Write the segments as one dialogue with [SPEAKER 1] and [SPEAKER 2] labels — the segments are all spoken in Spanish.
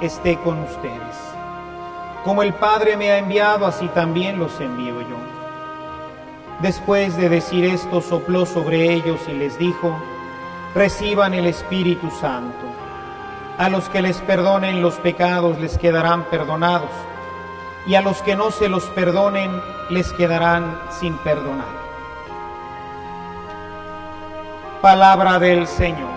[SPEAKER 1] esté con ustedes. Como el Padre me ha enviado, así también los envío yo. Después de decir esto, sopló sobre ellos y les dijo, reciban el Espíritu Santo. A los que les perdonen los pecados les quedarán perdonados, y a los que no se los perdonen les quedarán sin perdonar. Palabra del Señor.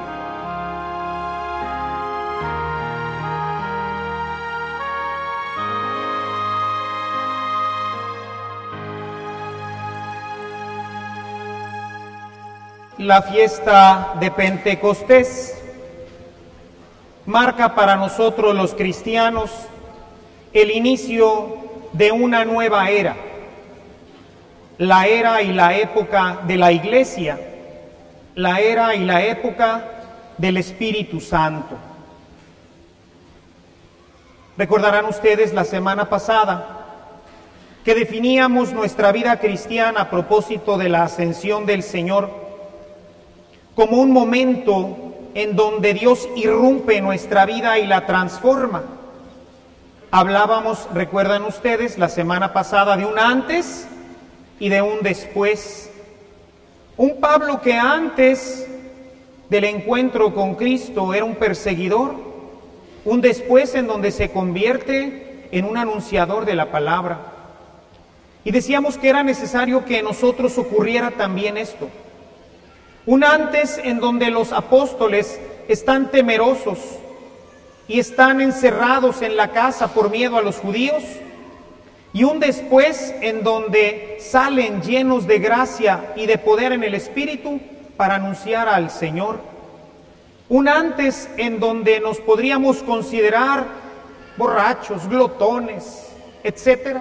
[SPEAKER 1] La fiesta de Pentecostés marca para nosotros los cristianos el inicio de una nueva era, la era y la época de la iglesia, la era y la época del Espíritu Santo. Recordarán ustedes la semana pasada que definíamos nuestra vida cristiana a propósito de la ascensión del Señor como un momento en donde Dios irrumpe nuestra vida y la transforma. Hablábamos, recuerdan ustedes, la semana pasada de un antes y de un después. Un Pablo que antes del encuentro con Cristo era un perseguidor, un después en donde se convierte en un anunciador de la palabra. Y decíamos que era necesario que en nosotros ocurriera también esto un antes en donde los apóstoles están temerosos y están encerrados en la casa por miedo a los judíos. Y un después en donde salen llenos de gracia y de poder en el Espíritu para anunciar al Señor. Un antes en donde nos podríamos considerar borrachos, glotones, etc.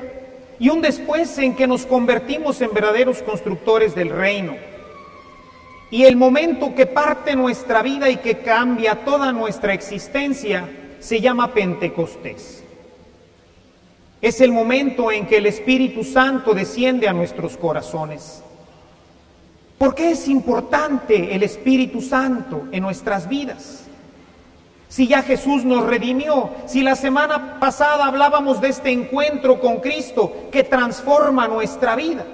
[SPEAKER 1] Y un después en que nos convertimos en verdaderos constructores del reino. Y el momento que parte nuestra vida y que cambia toda nuestra existencia se llama Pentecostés. Es el momento en que el Espíritu Santo desciende a nuestros corazones. ¿Por qué es importante el Espíritu Santo en nuestras vidas? Si ya Jesús nos redimió, si la semana pasada hablábamos de este encuentro con Cristo que transforma nuestra vida.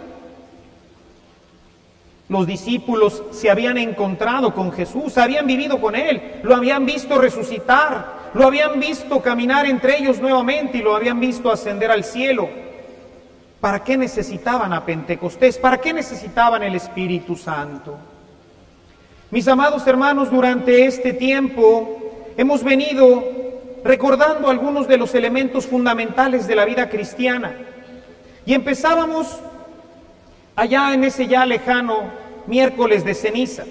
[SPEAKER 1] Los discípulos se habían encontrado con Jesús, habían vivido con Él, lo habían visto resucitar, lo habían visto caminar entre ellos nuevamente y lo habían visto ascender al cielo. ¿Para qué necesitaban a Pentecostés? ¿Para qué necesitaban el Espíritu Santo? Mis amados hermanos, durante este tiempo hemos venido recordando algunos de los elementos fundamentales de la vida cristiana. Y empezábamos allá en ese ya lejano miércoles de ceniza.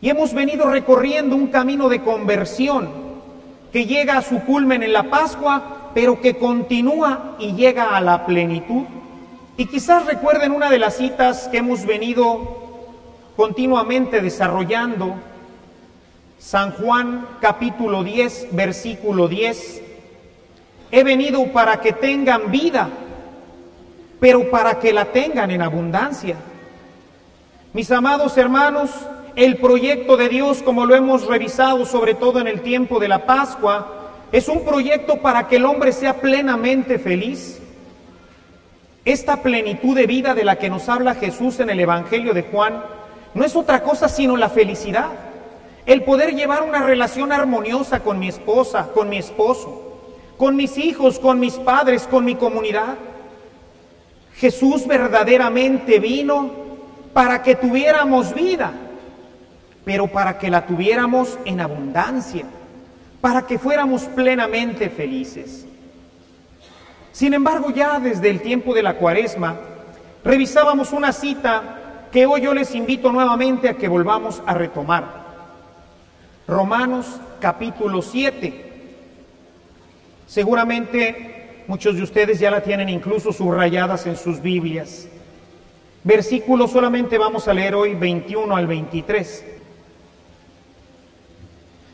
[SPEAKER 1] Y hemos venido recorriendo un camino de conversión que llega a su culmen en la Pascua, pero que continúa y llega a la plenitud. Y quizás recuerden una de las citas que hemos venido continuamente desarrollando, San Juan capítulo 10, versículo 10. He venido para que tengan vida pero para que la tengan en abundancia. Mis amados hermanos, el proyecto de Dios, como lo hemos revisado sobre todo en el tiempo de la Pascua, es un proyecto para que el hombre sea plenamente feliz. Esta plenitud de vida de la que nos habla Jesús en el Evangelio de Juan no es otra cosa sino la felicidad. El poder llevar una relación armoniosa con mi esposa, con mi esposo, con mis hijos, con mis padres, con mi comunidad. Jesús verdaderamente vino para que tuviéramos vida, pero para que la tuviéramos en abundancia, para que fuéramos plenamente felices. Sin embargo, ya desde el tiempo de la cuaresma, revisábamos una cita que hoy yo les invito nuevamente a que volvamos a retomar. Romanos capítulo 7. Seguramente muchos de ustedes ya la tienen incluso subrayadas en sus Biblias. Versículo solamente vamos a leer hoy 21 al 23.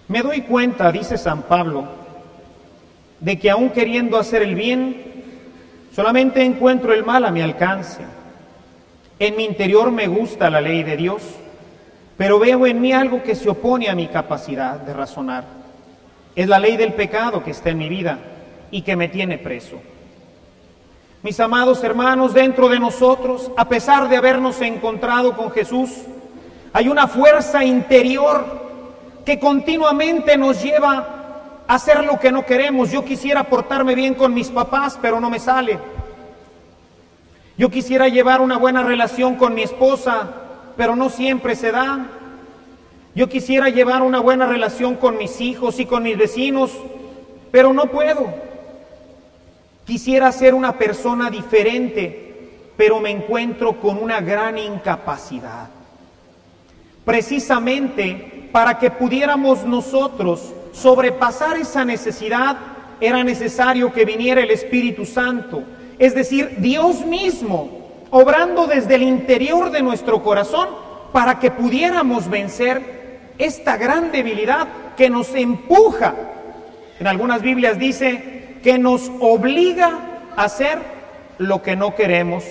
[SPEAKER 1] Me doy cuenta, dice San Pablo, de que aún queriendo hacer el bien, solamente encuentro el mal a mi alcance. En mi interior me gusta la ley de Dios pero veo en mí algo que se opone a mi capacidad de razonar. Es la ley del pecado que está en mi vida y que me tiene preso. Mis amados hermanos, dentro de nosotros, a pesar de habernos encontrado con Jesús, hay una fuerza interior que continuamente nos lleva a hacer lo que no queremos. Yo quisiera portarme bien con mis papás, pero no me sale. Yo quisiera llevar una buena relación con mi esposa, pero no siempre se da. Yo quisiera llevar una buena relación con mis hijos y con mis vecinos, pero no puedo. Quisiera ser una persona diferente, pero me encuentro con una gran incapacidad. Precisamente para que pudiéramos nosotros sobrepasar esa necesidad, era necesario que viniera el Espíritu Santo, es decir, Dios mismo obrando desde el interior de nuestro corazón para que pudiéramos vencer esta gran debilidad que nos empuja. En algunas Biblias dice que nos obliga a hacer lo que no queremos.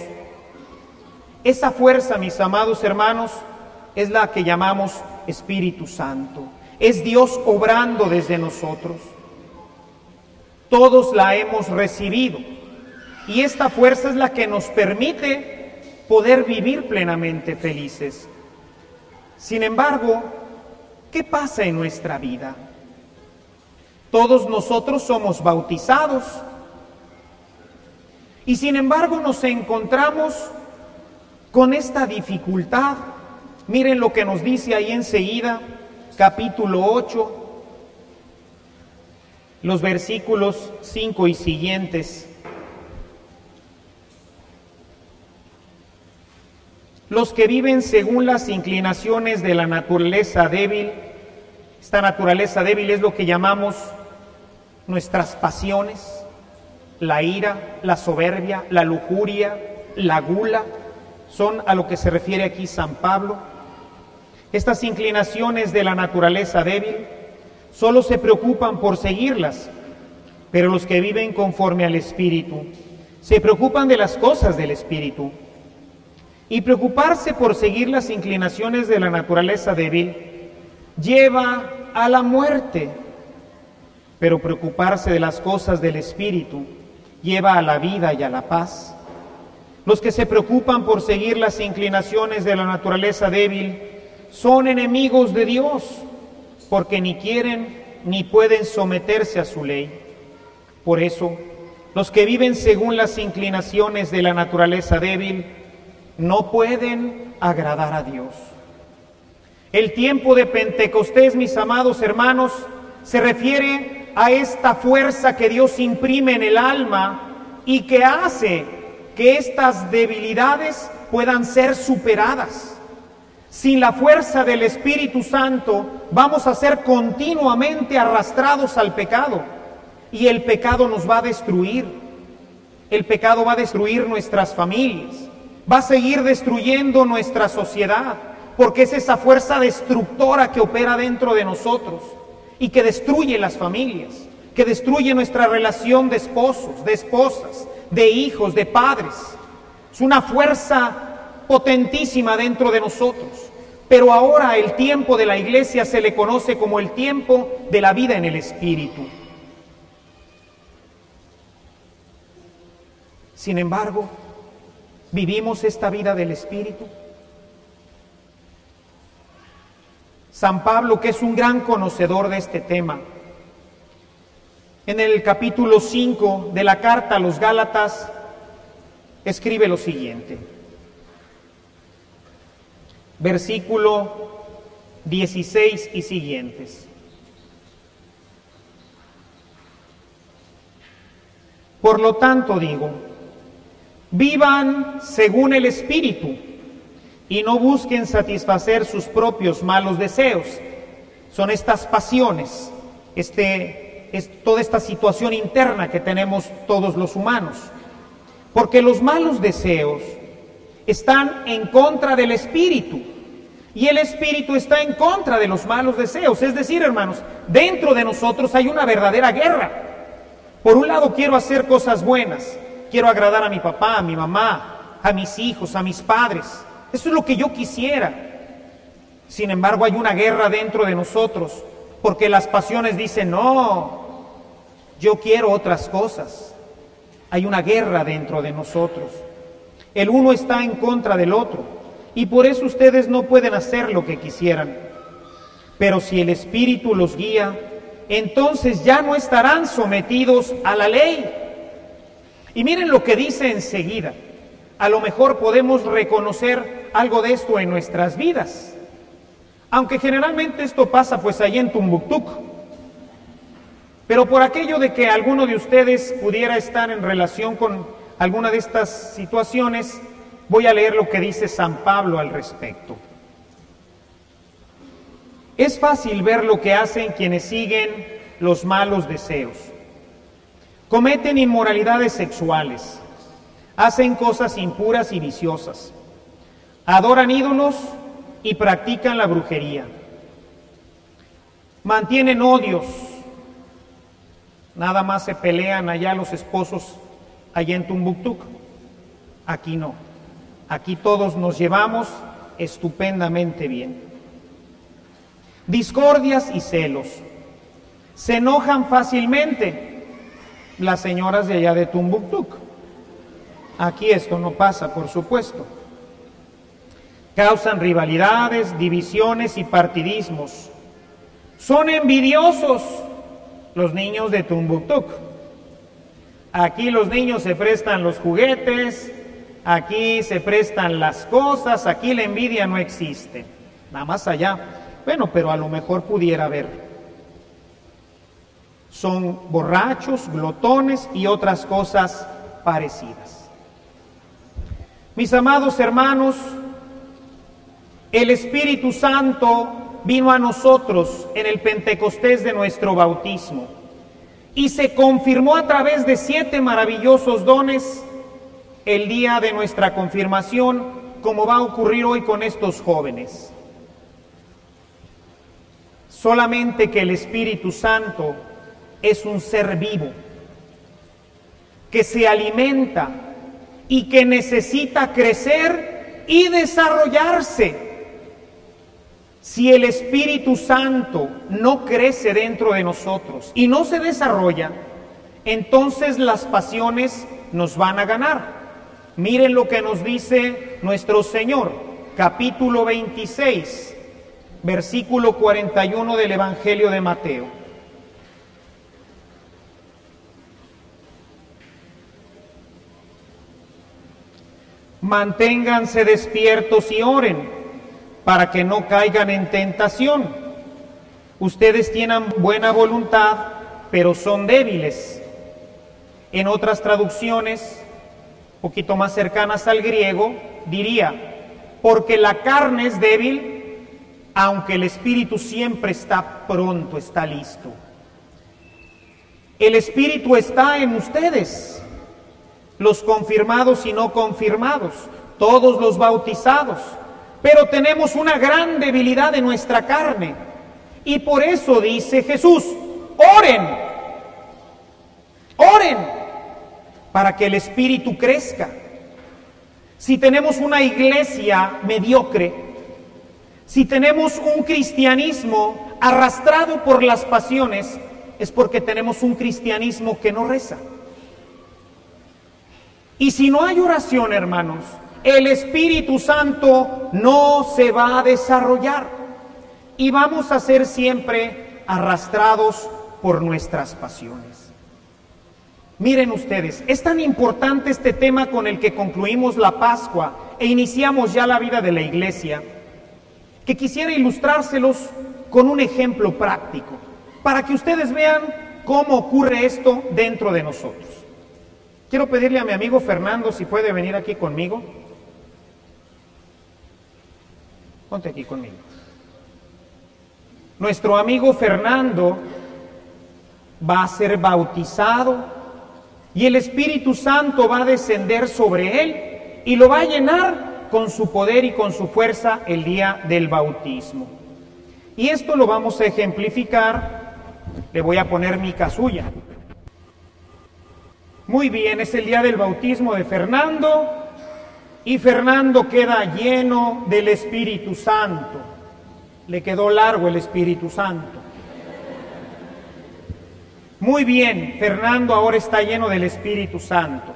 [SPEAKER 1] Esa fuerza, mis amados hermanos, es la que llamamos Espíritu Santo. Es Dios obrando desde nosotros. Todos la hemos recibido. Y esta fuerza es la que nos permite poder vivir plenamente felices. Sin embargo, ¿qué pasa en nuestra vida? Todos nosotros somos bautizados y sin embargo nos encontramos con esta dificultad. Miren lo que nos dice ahí enseguida, capítulo 8, los versículos 5 y siguientes. Los que viven según las inclinaciones de la naturaleza débil, esta naturaleza débil es lo que llamamos nuestras pasiones, la ira, la soberbia, la lujuria, la gula, son a lo que se refiere aquí San Pablo. Estas inclinaciones de la naturaleza débil solo se preocupan por seguirlas, pero los que viven conforme al Espíritu se preocupan de las cosas del Espíritu. Y preocuparse por seguir las inclinaciones de la naturaleza débil lleva a la muerte, pero preocuparse de las cosas del Espíritu lleva a la vida y a la paz. Los que se preocupan por seguir las inclinaciones de la naturaleza débil son enemigos de Dios, porque ni quieren ni pueden someterse a su ley. Por eso, los que viven según las inclinaciones de la naturaleza débil no pueden agradar a Dios. El tiempo de Pentecostés, mis amados hermanos, se refiere a esta fuerza que Dios imprime en el alma y que hace que estas debilidades puedan ser superadas. Sin la fuerza del Espíritu Santo vamos a ser continuamente arrastrados al pecado y el pecado nos va a destruir. El pecado va a destruir nuestras familias va a seguir destruyendo nuestra sociedad, porque es esa fuerza destructora que opera dentro de nosotros y que destruye las familias, que destruye nuestra relación de esposos, de esposas, de hijos, de padres. Es una fuerza potentísima dentro de nosotros. Pero ahora el tiempo de la iglesia se le conoce como el tiempo de la vida en el Espíritu. Sin embargo, ¿vivimos esta vida del Espíritu? San Pablo, que es un gran conocedor de este tema, en el capítulo 5 de la carta a los Gálatas, escribe lo siguiente. Versículo 16 y siguientes. Por lo tanto digo, vivan según el Espíritu y no busquen satisfacer sus propios malos deseos. Son estas pasiones, este, es toda esta situación interna que tenemos todos los humanos. Porque los malos deseos están en contra del Espíritu y el Espíritu está en contra de los malos deseos. Es decir, hermanos, dentro de nosotros hay una verdadera guerra. Por un lado quiero hacer cosas buenas, quiero agradar a mi papá, a mi mamá, a mis hijos, a mis padres. Eso es lo que yo quisiera. Sin embargo, hay una guerra dentro de nosotros, porque las pasiones dicen, no, yo quiero otras cosas. Hay una guerra dentro de nosotros. El uno está en contra del otro, y por eso ustedes no pueden hacer lo que quisieran. Pero si el Espíritu los guía, entonces ya no estarán sometidos a la ley. Y miren lo que dice enseguida a lo mejor podemos reconocer algo de esto en nuestras vidas. Aunque generalmente esto pasa pues allí en Tumbuktuk. Pero por aquello de que alguno de ustedes pudiera estar en relación con alguna de estas situaciones, voy a leer lo que dice San Pablo al respecto. Es fácil ver lo que hacen quienes siguen los malos deseos. Cometen inmoralidades sexuales, hacen cosas impuras y viciosas, adoran ídolos y practican la brujería, mantienen odios, nada más se pelean allá los esposos allá en Tumbuktuk, aquí no, aquí todos nos llevamos estupendamente bien. Discordias y celos, se enojan fácilmente las señoras de allá de Tumbuktuk Aquí esto no pasa, por supuesto. Causan rivalidades, divisiones y partidismos. Son envidiosos los niños de Tumbuktuk. Aquí los niños se prestan los juguetes, aquí se prestan las cosas, aquí la envidia no existe. Nada más allá. Bueno, pero a lo mejor pudiera haber. Son borrachos, glotones y otras cosas parecidas. Mis amados hermanos, el Espíritu Santo vino a nosotros en el Pentecostés de nuestro bautismo y se confirmó a través de siete maravillosos dones el día de nuestra confirmación, como va a ocurrir hoy con estos jóvenes. Solamente que el Espíritu Santo es un ser vivo, que se alimenta y que necesita crecer y desarrollarse. Si el Espíritu Santo no crece dentro de nosotros y no se desarrolla, entonces las pasiones nos van a ganar. Miren lo que nos dice nuestro Señor, capítulo 26, versículo 41 del Evangelio de Mateo. Manténganse despiertos y oren para que no caigan en tentación. Ustedes tienen buena voluntad, pero son débiles. En otras traducciones, poquito más cercanas al griego, diría, porque la carne es débil, aunque el espíritu siempre está pronto, está listo. El espíritu está en ustedes los confirmados y no confirmados, todos los bautizados. Pero tenemos una gran debilidad en nuestra carne. Y por eso dice Jesús, oren, oren, para que el Espíritu crezca. Si tenemos una iglesia mediocre, Si tenemos un cristianismo arrastrado por las pasiones, es porque tenemos un cristianismo que no reza. Y si no hay oración, hermanos, el Espíritu Santo no se va a desarrollar y vamos a ser siempre arrastrados por nuestras pasiones. Miren ustedes, es tan importante este tema con el que concluimos la Pascua e iniciamos ya la vida de la iglesia, que quisiera ilustrárselos con un ejemplo práctico, para que ustedes vean cómo ocurre esto dentro de nosotros. Quiero pedirle a mi amigo Fernando si puede venir aquí conmigo. Ponte aquí conmigo. Nuestro amigo Fernando va a ser bautizado y el Espíritu Santo va a descender sobre él y lo va a llenar con su poder y con su fuerza el día del bautismo. Y esto lo vamos a ejemplificar. Le voy a poner mi casulla. Muy bien, es el día del bautismo de Fernando y Fernando queda lleno del Espíritu Santo. Le quedó largo el Espíritu Santo. Muy bien, Fernando ahora está lleno del Espíritu Santo.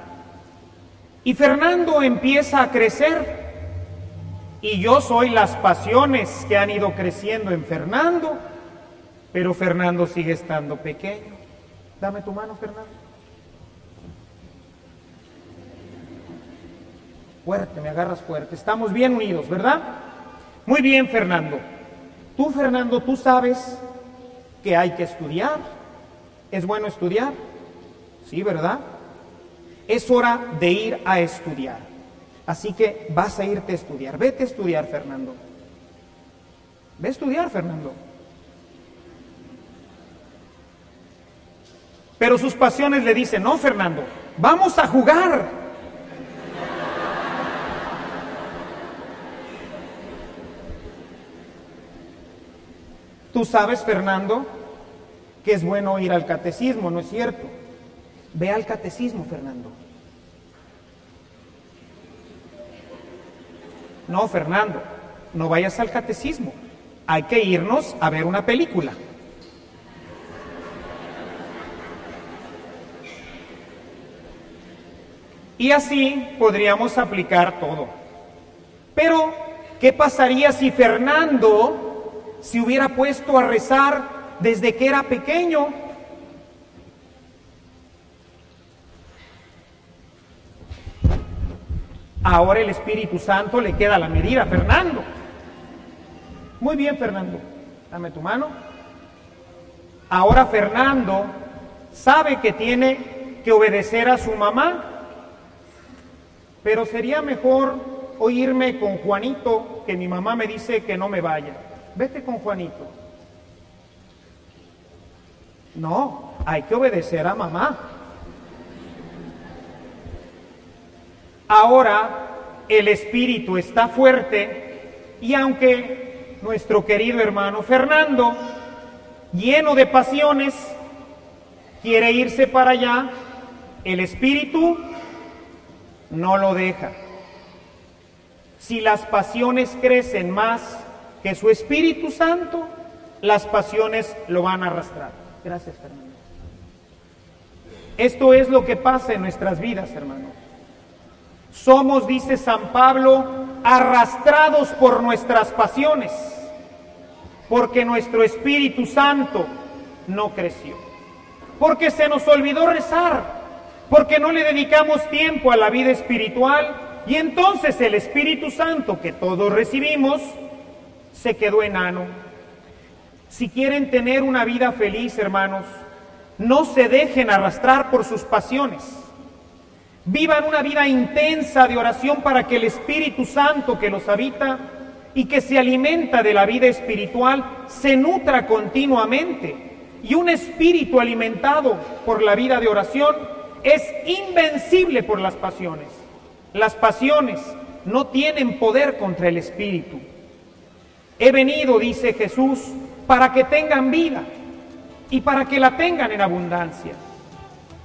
[SPEAKER 1] Y Fernando empieza a crecer. Y yo soy las pasiones que han ido creciendo en Fernando, pero Fernando sigue estando pequeño. Dame tu mano, Fernando. Fuerte, me agarras fuerte. Estamos bien unidos, ¿verdad? Muy bien, Fernando. Tú, Fernando, tú sabes que hay que estudiar ¿Es bueno estudiar? Sí, ¿verdad? Es hora de ir a estudiar. Así que vas a irte a estudiar. Vete a estudiar, Fernando. Ve a estudiar, Fernando. Pero sus pasiones le dicen, no, Fernando, vamos a jugar. ¿Tú sabes, Fernando, que es bueno ir al catecismo, ¿no es cierto? Ve al catecismo, Fernando. No, Fernando, no vayas al catecismo. Hay que irnos a ver una película. Y así podríamos aplicar todo. Pero, ¿qué pasaría si Fernando se hubiera puesto a rezar desde que era pequeño. Ahora el Espíritu Santo le queda la medida, Fernando. Muy bien, Fernando. Dame tu mano. Ahora Fernando sabe que tiene que obedecer a su mamá, pero sería mejor oírme con Juanito, que mi mamá me dice que no me vaya. Vete con Juanito. No, hay que obedecer a mamá. Ahora el espíritu está fuerte y aunque nuestro querido hermano Fernando, lleno de pasiones, quiere irse para allá, el espíritu no lo deja. Si las pasiones crecen más que su Espíritu Santo, las pasiones lo van a arrastrar. Gracias, Fernando. Esto es lo que pasa en nuestras vidas, hermanos. Somos, dice San Pablo, arrastrados por nuestras pasiones, porque nuestro Espíritu Santo no creció, porque se nos olvidó rezar, porque no le dedicamos tiempo a la vida espiritual y entonces el Espíritu Santo que todos recibimos se quedó enano si quieren tener una vida feliz, hermanos, no se dejen arrastrar por sus pasiones. Vivan una vida intensa de oración para que el Espíritu Santo que los habita y que se alimenta de la vida espiritual se nutra continuamente. Y un espíritu alimentado por la vida de oración es invencible por las pasiones. Las pasiones no tienen poder contra el espíritu. He venido, dice Jesús, para que tengan vida y para que la tengan en abundancia.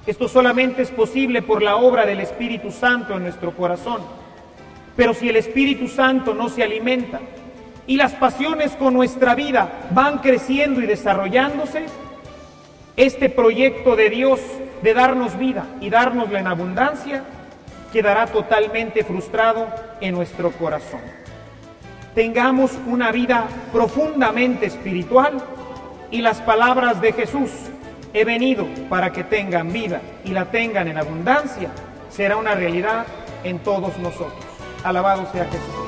[SPEAKER 1] Esto solamente es posible por la obra del Espíritu Santo en nuestro corazón. Pero si el Espíritu Santo no se alimenta, y las pasiones con nuestra vida van creciendo y desarrollándose, este proyecto de Dios de darnos vida y dárnosla en abundancia quedará totalmente frustrado en nuestro corazón. Tengamos una vida profundamente espiritual y las palabras de Jesús, he venido para que tengan vida y la tengan en abundancia, será una realidad en todos nosotros. Alabado sea Jesús.